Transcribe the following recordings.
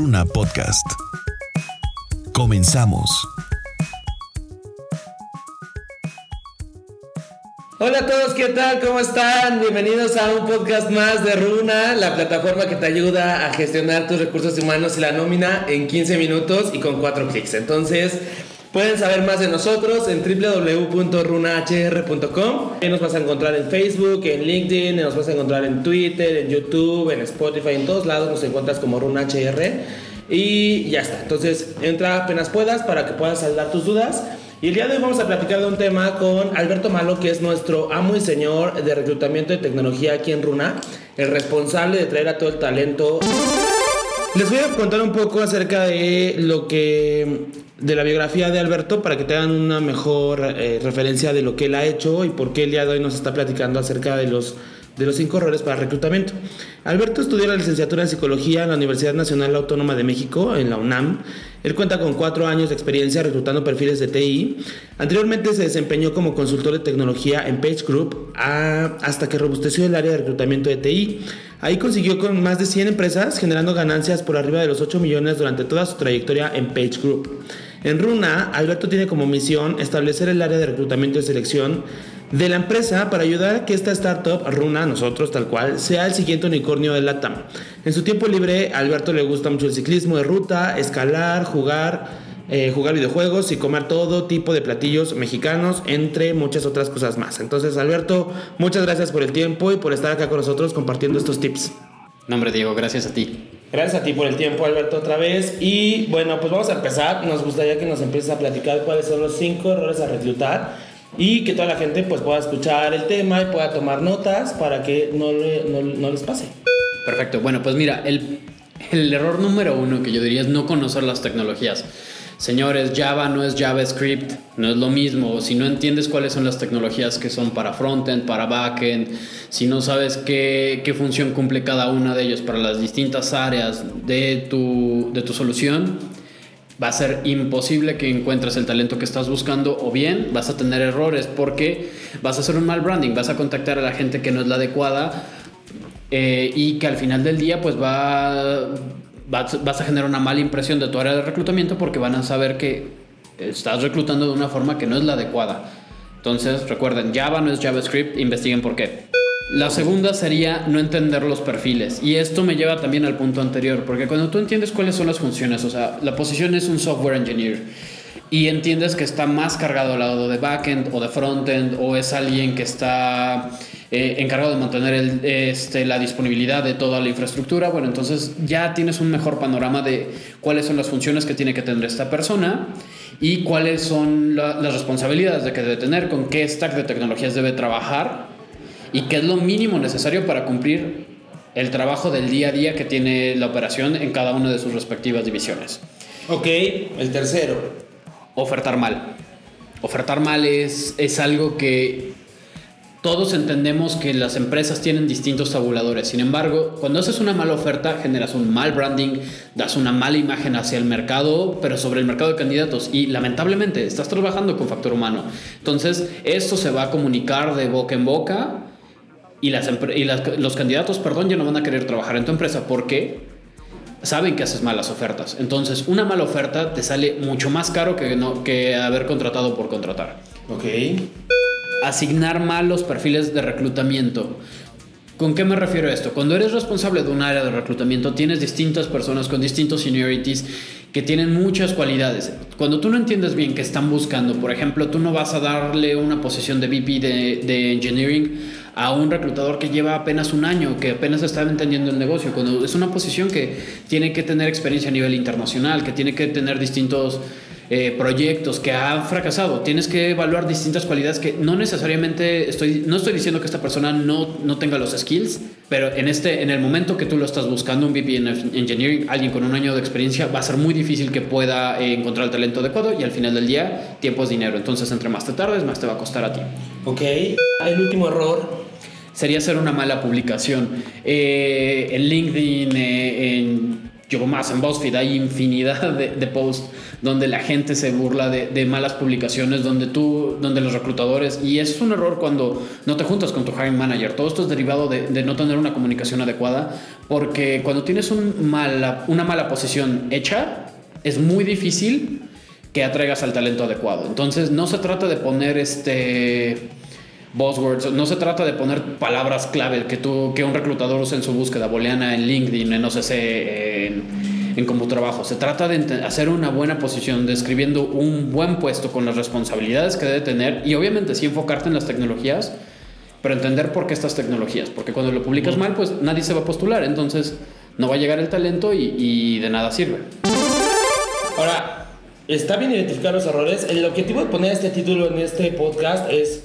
Runa Podcast. Comenzamos. Hola a todos, ¿qué tal? ¿Cómo están? Bienvenidos a un podcast más de Runa, la plataforma que te ayuda a gestionar tus recursos humanos y la nómina en 15 minutos y con 4 clics. Entonces, Pueden saber más de nosotros en www.runahr.com. Nos vas a encontrar en Facebook, en LinkedIn, nos vas a encontrar en Twitter, en YouTube, en Spotify, en todos lados nos encuentras como RunaHR. Y ya está. Entonces, entra apenas puedas para que puedas saldar tus dudas. Y el día de hoy vamos a platicar de un tema con Alberto Malo, que es nuestro amo y señor de reclutamiento de tecnología aquí en Runa, el responsable de traer a todo el talento. Les voy a contar un poco acerca de lo que de la biografía de Alberto para que tengan una mejor eh, referencia de lo que él ha hecho y por qué el día de hoy nos está platicando acerca de los, de los cinco errores para reclutamiento. Alberto estudió la licenciatura en psicología en la Universidad Nacional Autónoma de México, en la UNAM. Él cuenta con cuatro años de experiencia reclutando perfiles de TI. Anteriormente se desempeñó como consultor de tecnología en Page Group hasta que robusteció el área de reclutamiento de TI. Ahí consiguió con más de 100 empresas generando ganancias por arriba de los 8 millones durante toda su trayectoria en Page Group. En Runa, Alberto tiene como misión establecer el área de reclutamiento y selección de la empresa para ayudar a que esta startup, Runa, nosotros tal cual, sea el siguiente unicornio de LATAM. En su tiempo libre, a Alberto le gusta mucho el ciclismo de ruta, escalar, jugar, eh, jugar videojuegos y comer todo tipo de platillos mexicanos, entre muchas otras cosas más. Entonces, Alberto, muchas gracias por el tiempo y por estar acá con nosotros compartiendo estos tips. No, hombre, Diego, gracias a ti. Gracias a ti por el tiempo, Alberto, otra vez. Y bueno, pues vamos a empezar. Nos gustaría que nos empieces a platicar cuáles son los cinco errores a reclutar y que toda la gente pues pueda escuchar el tema y pueda tomar notas para que no, no, les pase. Perfecto. Bueno, pues mira, el, el error número uno que yo diría es no conocer las tecnologías. Señores, Java no es JavaScript, no es lo mismo. Si no entiendes cuáles son las tecnologías que son para frontend, para backend, si no sabes qué, qué función cumple cada una de ellos para las distintas áreas de tu, de tu solución, va a ser imposible que encuentres el talento que estás buscando o bien vas a tener errores porque vas a hacer un mal branding, vas a contactar a la gente que no es la adecuada eh, y que al final del día pues va vas, a generar una mala impresión de tu área de reclutamiento porque van a saber que estás reclutando de una forma que no es la adecuada. Entonces, recuerden, Java no es JavaScript, investiguen por qué. La segunda sería no entender los perfiles. Y esto me lleva también al punto anterior, porque cuando tú entiendes cuáles son las funciones, o sea, la posición es un software engineer y entiendes que está más cargado al lado de backend o de frontend o es alguien que está eh, encargado de mantener el, este, la disponibilidad de toda la infraestructura, bueno, entonces ya tienes un mejor panorama de cuáles son las funciones que tiene que tener esta persona y cuáles son las responsabilidades de que debe tener, con qué stack de tecnologías debe trabajar y qué es lo mínimo necesario para cumplir el trabajo del día a día que tiene la operación en cada una de sus respectivas divisiones. Ok, el tercero. Ofertar mal. Ofertar mal es, es algo que todos entendemos que las empresas tienen distintos tabuladores. Sin embargo, cuando haces una mala oferta, generas un mal branding, das una mala imagen hacia el mercado, pero sobre el mercado de candidatos. Y lamentablemente estás trabajando con factor humano. Entonces, esto se va a comunicar de boca en boca y, los candidatos, perdón, ya no van a querer trabajar en tu empresa. ¿Por qué? Saben que haces malas ofertas. Entonces, una mala oferta te sale mucho más caro que, no, que haber contratado por contratar. Ok asignar mal los perfiles de reclutamiento. ¿Con qué me refiero a esto? Cuando eres responsable de un área de reclutamiento, tienes distintas personas con distintos seniorities que tienen muchas cualidades. Cuando tú no entiendes bien qué están buscando, por ejemplo, tú no vas a darle una posición de VP de, de engineering a un reclutador que lleva apenas un año, que apenas está entendiendo el negocio, cuando es una posición que tiene que tener experiencia a nivel internacional, que tiene que tener distintos eh, proyectos que han fracasado. Tienes que evaluar distintas cualidades que no necesariamente estoy, no estoy diciendo que esta persona no, no tenga los skills, pero en, este, en el momento que tú lo estás buscando, un VP en Engineering, alguien con un año de experiencia, va a ser muy difícil que pueda eh, encontrar el talento adecuado y al final del día, tiempo es dinero. Entonces, entre más te tardes, más te va a costar a ti. Ok. El último error sería hacer una mala publicación. Eh, en LinkedIn, en yo más en BuzzFeed hay infinidad de, posts donde la gente se burla de, malas publicaciones, donde tú, donde los reclutadores, y es un error cuando no te juntas con tu hiring manager. Todo esto es derivado de, no tener una comunicación adecuada Porque cuando tienes una mala posición hecha, es muy difícil que atraigas al talento adecuado. Entonces no se trata de poner este buzzwords, no se trata de poner palabras clave que, tú, que un reclutador use en su búsqueda booleana en LinkedIn, en OCC, en, en como trabajo. Se trata de hacer una buena posición, describiendo un buen puesto con las responsabilidades que debe tener y obviamente sí enfocarte en las tecnologías, pero entender por qué estas tecnologías, porque cuando lo publicas mal, pues nadie se va a postular, entonces no va a llegar el talento y, y de nada sirve. Ahora, está bien identificar los errores. El objetivo de poner este título en este podcast es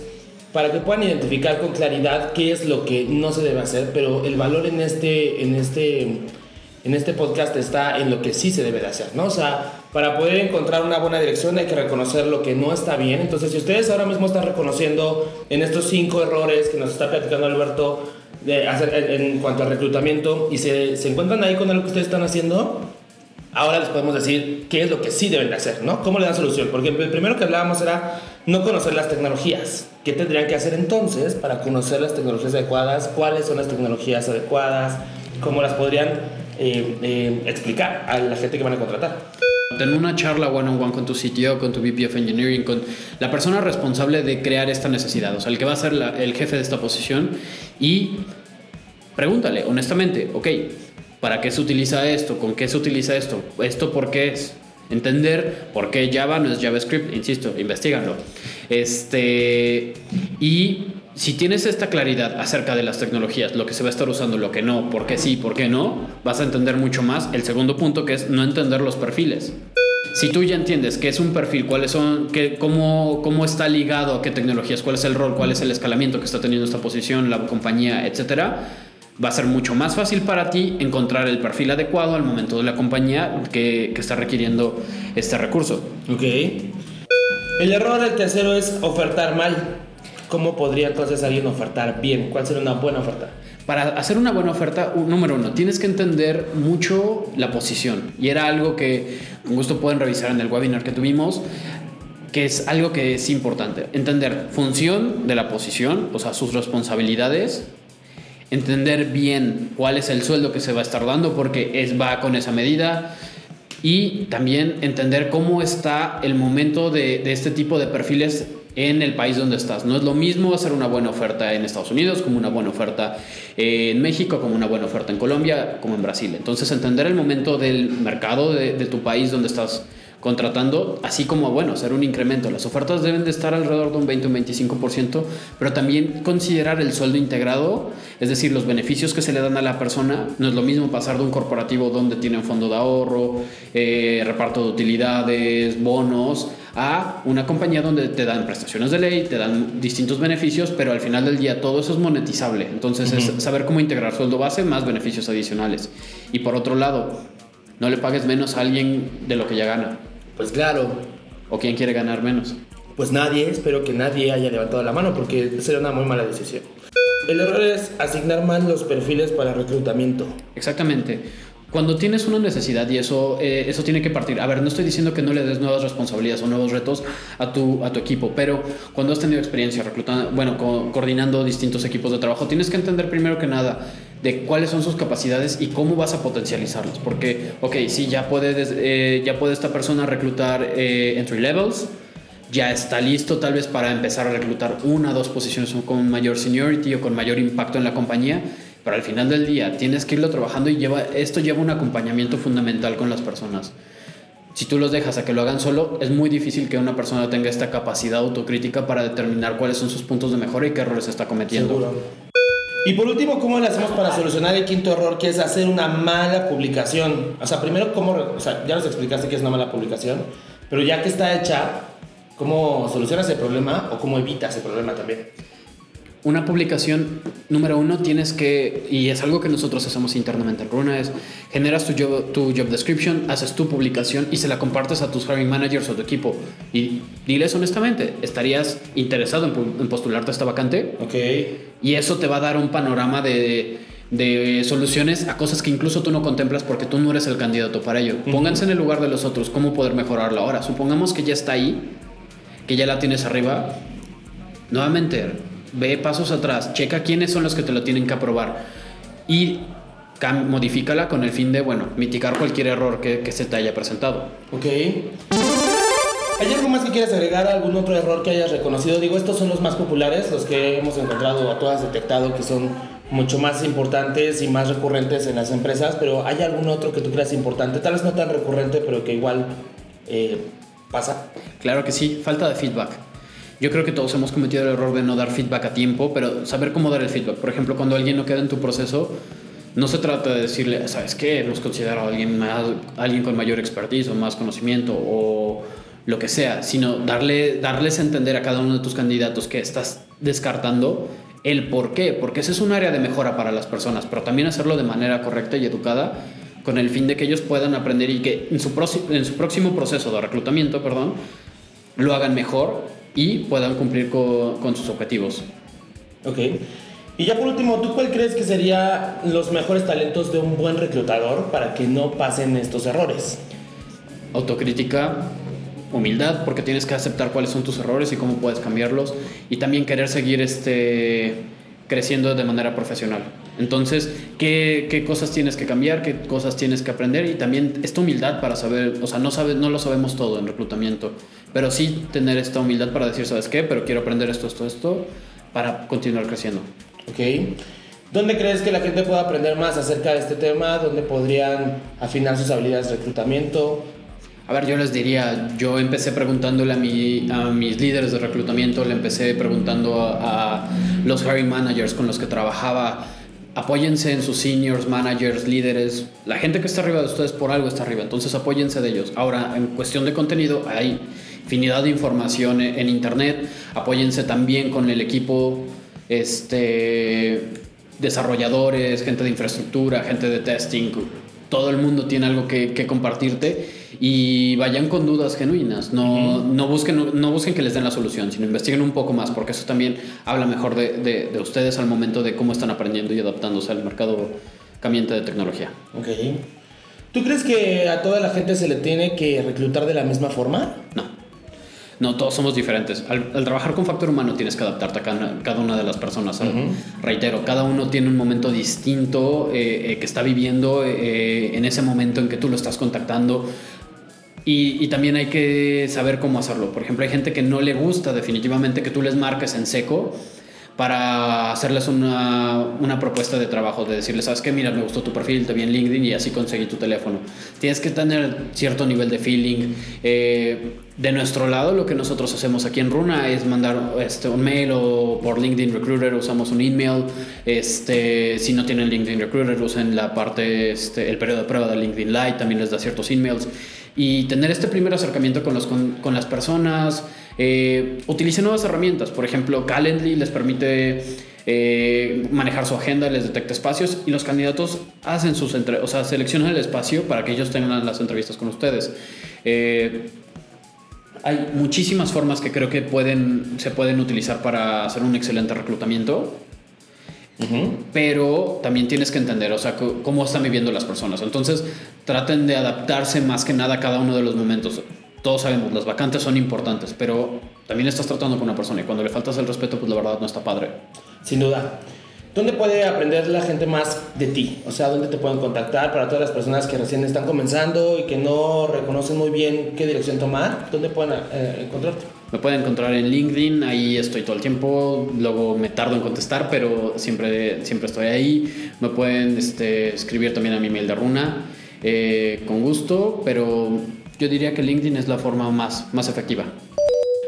para que puedan identificar con claridad qué es lo que no se debe hacer, pero el valor en este, en este, en este podcast está en lo que sí se debe de hacer, ¿no? O sea, para poder encontrar una buena dirección hay que reconocer lo que no está bien. Entonces, si ustedes ahora mismo están reconociendo en estos cinco errores que nos está platicando Alberto de hacer, en cuanto al reclutamiento y se, se encuentran ahí con algo que ustedes están haciendo, ahora les podemos decir qué es lo que sí deben de hacer, ¿no? ¿Cómo le dan solución? Porque el primero que hablábamos era no conocer las tecnologías. ¿Qué tendrían que hacer entonces para conocer las tecnologías adecuadas? ¿Cuáles son las tecnologías adecuadas? ¿Cómo las podrían eh, eh, explicar a la gente que van a contratar? Tener una charla one on one con tu sitio, con tu VP of Engineering, con la persona responsable de crear esta necesidad, o sea, el que va a ser el jefe de esta posición y pregúntale honestamente, ok, ¿Para qué se utiliza esto? ¿Con qué se utiliza esto? ¿Esto por qué es? Entender por qué Java no es JavaScript, insisto, investigalo. Este, y si tienes esta claridad acerca de las tecnologías, lo que se va a estar usando, lo que no, por qué sí, por qué no, vas a entender mucho más el segundo punto que es no entender los perfiles. Si tú ya entiendes qué es un perfil, cuáles son, qué, cómo, cómo está ligado a qué tecnologías, cuál es el rol, cuál es el escalamiento que está teniendo esta posición, la compañía, etcétera, va a ser mucho más fácil para ti encontrar el perfil adecuado al momento de la compañía que, que está requiriendo este recurso. Ok. El error del tercero es ofertar mal. ¿Cómo podría entonces alguien ofertar bien? ¿Cuál sería una buena oferta? Para hacer una buena oferta, número uno, tienes que entender mucho la posición. Y era algo que con gusto pueden revisar en el webinar que tuvimos, que es algo que es importante. Entender función de la posición, o sea, sus responsabilidades, entender bien cuál es el sueldo que se va a estar dando porque es, va con esa medida y también entender cómo está el momento de, de, este tipo de perfiles en el país donde estás. No es lo mismo hacer una buena oferta en Estados Unidos como una buena oferta en México, como una buena oferta en Colombia, como en Brasil. Entonces entender el momento del mercado de, de tu país donde estás contratando, así como, bueno, hacer un incremento. Las ofertas deben de estar alrededor de un 20 o un 25%, pero también considerar el sueldo integrado, es decir, los beneficios que se le dan a la persona. No es lo mismo pasar de un corporativo donde tienen fondo de ahorro, eh, reparto de utilidades, bonos, a una compañía donde te dan prestaciones de ley, te dan distintos beneficios, pero al final del día todo eso es monetizable. Entonces uh -huh. es saber cómo integrar sueldo base más beneficios adicionales. Y por otro lado, no le pagues menos a alguien de lo que ya gana. Pues claro. ¿O quién quiere ganar menos? Pues nadie, espero que nadie haya levantado la mano porque sería una muy mala decisión. El error es asignar mal los perfiles para reclutamiento. Exactamente. Cuando tienes una necesidad y eso, eh, eso tiene que partir. A ver, no estoy diciendo que no le des nuevas responsabilidades o nuevos retos a tu, a tu equipo, pero cuando has tenido experiencia reclutando, bueno, co coordinando distintos equipos de trabajo, tienes que entender primero que nada de cuáles son sus capacidades y cómo vas a potencializarlas. Porque, ok, sí, ya puede, eh, ya puede esta persona reclutar eh, entry levels, ya está listo tal vez para empezar a reclutar una o dos posiciones con mayor seniority o con mayor impacto en la compañía, pero al final del día tienes que irlo trabajando y lleva, esto lleva un acompañamiento fundamental con las personas. Si tú los dejas a que lo hagan solo, es muy difícil que una persona tenga esta capacidad autocrítica para determinar cuáles son sus puntos de mejora y qué errores está cometiendo. Y por último, ¿cómo le hacemos para solucionar el quinto error, que es hacer una mala publicación? O sea, primero, ¿cómo, o sea, ya nos explicaste que es una mala publicación, pero ya que está hecha, ¿cómo solucionas el problema o cómo evitas el problema también? Una publicación, número uno, tienes que, y es algo que nosotros hacemos internamente en Runa, es generas tu job, tu job description, haces tu publicación y se la compartes a tus hiring managers o tu equipo. Y diles honestamente, ¿estarías interesado en, en postularte a esta vacante? Ok. Y eso te va a dar un panorama de, de soluciones a cosas que incluso tú no contemplas porque tú no eres el candidato para ello. Uh -huh. Pónganse en el lugar de los otros, cómo poder mejorarlo ahora. Supongamos que ya está ahí, que ya la tienes arriba. Nuevamente, ve pasos atrás, checa quiénes son los que te lo tienen que aprobar. Y modifícala con el fin de, bueno, mitigar cualquier error que, que se te haya presentado. Ok. ¿Hay algo más que quieras agregar? ¿Algún otro error que hayas reconocido? Digo, estos son los más populares, los que hemos encontrado o tú has detectado que son mucho más importantes y más recurrentes en las empresas, pero ¿hay algún otro que tú creas importante? Tal vez no tan recurrente, pero que igual eh, pasa. Claro que sí, falta de feedback. Yo creo que todos hemos cometido el error de no dar feedback a tiempo, pero saber cómo dar el feedback. Por ejemplo, cuando alguien no queda en tu proceso, no se trata de decirle, ¿sabes qué? Hemos considerado a alguien, más, alguien con mayor expertise o más conocimiento o lo que sea, sino darle, darles a entender a cada uno de tus candidatos que estás descartando el por qué, porque ese es un área de mejora para las personas, pero también hacerlo de manera correcta y educada con el fin de que ellos puedan aprender y que en su, en su próximo proceso de reclutamiento, perdón, lo hagan mejor y puedan cumplir con, con sus objetivos. Ok. Y ya por último, ¿tú cuál crees que serían los mejores talentos de un buen reclutador para que no pasen estos errores? Autocrítica, humildad, porque tienes que aceptar cuáles son tus errores y cómo puedes cambiarlos, y también querer seguir este, creciendo de manera profesional. Entonces, ¿qué, qué cosas tienes que cambiar? ¿Qué cosas tienes que aprender? Y también esta humildad para saber, o sea, no, sabe, no lo sabemos todo en reclutamiento, pero sí tener esta humildad para decir, ¿sabes qué? Pero quiero aprender esto, esto, esto, para continuar creciendo. Ok. ¿Dónde crees que la gente pueda aprender más acerca de este tema? ¿Dónde podrían afinar sus habilidades de reclutamiento? A ver, yo les diría, yo empecé preguntándole a, mi, a mis líderes de reclutamiento, le empecé preguntando a, a los hiring managers con los que trabajaba, apóyense en sus seniors, managers, líderes, la gente que está arriba de ustedes por algo está arriba, entonces apóyense de ellos. Ahora, en cuestión de contenido, hay infinidad de información en, en internet, apóyense también con el equipo, este, desarrolladores, gente de infraestructura, gente de testing, todo el mundo tiene algo que, que compartirte y vayan con dudas genuinas. No, no, busquen, no busquen que les den la solución, sino investiguen un poco más, porque eso también habla mejor de, de, de ustedes al momento de cómo están aprendiendo y adaptándose al mercado cambiante de tecnología. Ok. ¿Tú crees que a toda la gente se le tiene que reclutar de la misma forma? No. No, todos somos diferentes. Al, al, trabajar con factor humano tienes que adaptarte a cada, cada una de las personas. Uh -huh. Reitero, cada uno tiene un momento distinto eh, eh, que está viviendo eh, en ese momento en que tú lo estás contactando. Y, y, también hay que saber cómo hacerlo. Por ejemplo, hay gente que no le gusta definitivamente que tú les marques en seco para hacerles una, una, propuesta de trabajo, de decirles, sabes qué, mira, me gustó tu perfil, te vi en LinkedIn y así conseguí tu teléfono. Tienes que tener cierto nivel de feeling. Eh, de nuestro lado, lo que nosotros hacemos aquí en Runa es mandar este, un mail o por LinkedIn Recruiter usamos un email. Este, si no tienen LinkedIn Recruiter, usen la parte, este, el periodo de prueba de LinkedIn Lite, también les da ciertos emails. Y tener este primer acercamiento con, los, con, con las personas. Eh, utilicen nuevas herramientas. Por ejemplo, Calendly les permite eh, manejar su agenda, les detecta espacios y los candidatos hacen sus entre o sea, seleccionan el espacio para que ellos tengan las entrevistas con ustedes. Eh, hay muchísimas formas que creo que pueden, se pueden utilizar para hacer un excelente reclutamiento. Uh -huh. Pero también tienes que entender, o sea, cómo están viviendo las personas. Entonces, traten de adaptarse más que nada a cada uno de los momentos. Todos sabemos, las vacantes son importantes, pero también estás tratando con una persona y cuando le faltas el respeto, pues la verdad no está padre. Sin duda. ¿Dónde puede aprender la gente más de ti? O sea, ¿dónde te pueden contactar para todas las personas que recién están comenzando y que no reconocen muy bien qué dirección tomar? ¿Dónde pueden eh, encontrarte? Me pueden encontrar en LinkedIn, ahí estoy todo el tiempo, luego me tardo en contestar, pero siempre, siempre estoy ahí. Me pueden este, escribir también a mi mail de Runa, eh, con gusto, pero yo diría que LinkedIn es la forma más, más efectiva.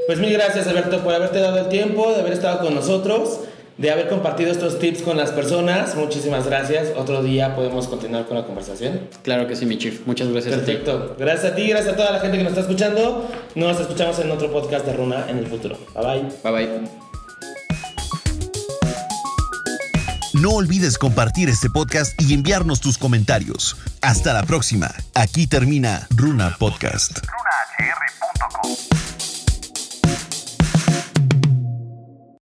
Pues mil gracias Alberto por haberte dado el tiempo, de haber estado con nosotros de haber compartido estos tips con las personas. Muchísimas gracias. Otro día podemos continuar con la conversación. Claro que sí, mi chief. Muchas gracias Perfecto. a ti. Gracias a ti, gracias a toda la gente que nos está escuchando. Nos escuchamos en otro podcast de Runa en el futuro. Bye bye. Bye bye. No olvides compartir este podcast y enviarnos tus comentarios. Hasta la próxima. Aquí termina Runa Podcast.